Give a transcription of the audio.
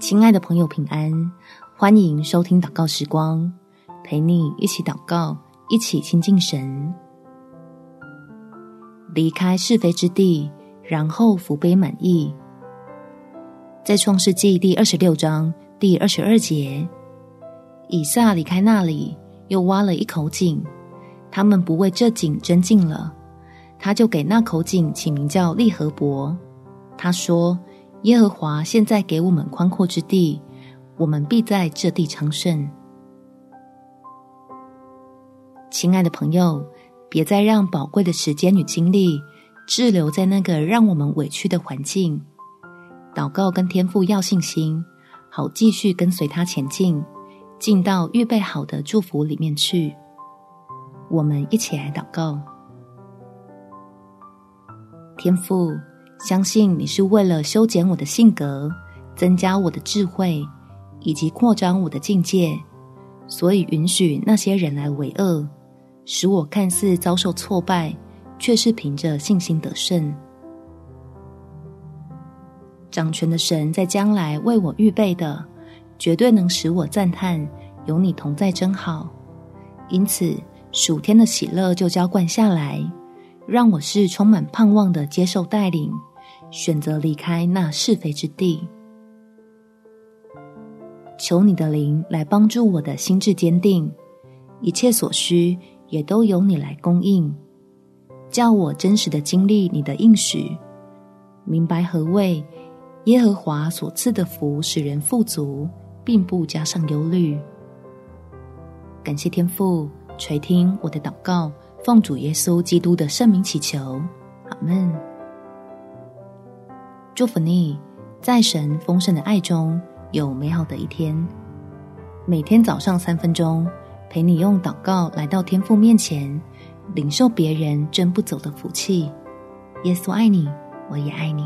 亲爱的朋友，平安！欢迎收听祷告时光，陪你一起祷告，一起亲近神。离开是非之地，然后福杯满溢。在创世纪第二十六章第二十二节，以撒离开那里，又挖了一口井，他们不为这井争竞了，他就给那口井起名叫利河伯。他说。耶和华现在给我们宽阔之地，我们必在这地昌盛。亲爱的朋友，别再让宝贵的时间与精力滞留在那个让我们委屈的环境。祷告跟天赋要信心，好继续跟随他前进，进到预备好的祝福里面去。我们一起来祷告，天赋。相信你是为了修剪我的性格，增加我的智慧，以及扩张我的境界，所以允许那些人来为恶，使我看似遭受挫败，却是凭着信心得胜。掌权的神在将来为我预备的，绝对能使我赞叹：有你同在真好。因此，属天的喜乐就浇灌下来，让我是充满盼望的接受带领。选择离开那是非之地，求你的灵来帮助我的心志坚定，一切所需也都由你来供应，叫我真实的经历你的应许，明白何谓耶和华所赐的福使人富足，并不加上忧虑。感谢天父垂听我的祷告，奉主耶稣基督的圣名祈求，阿门。祝福你，在神丰盛的爱中有美好的一天。每天早上三分钟，陪你用祷告来到天父面前，领受别人争不走的福气。耶稣爱你，我也爱你。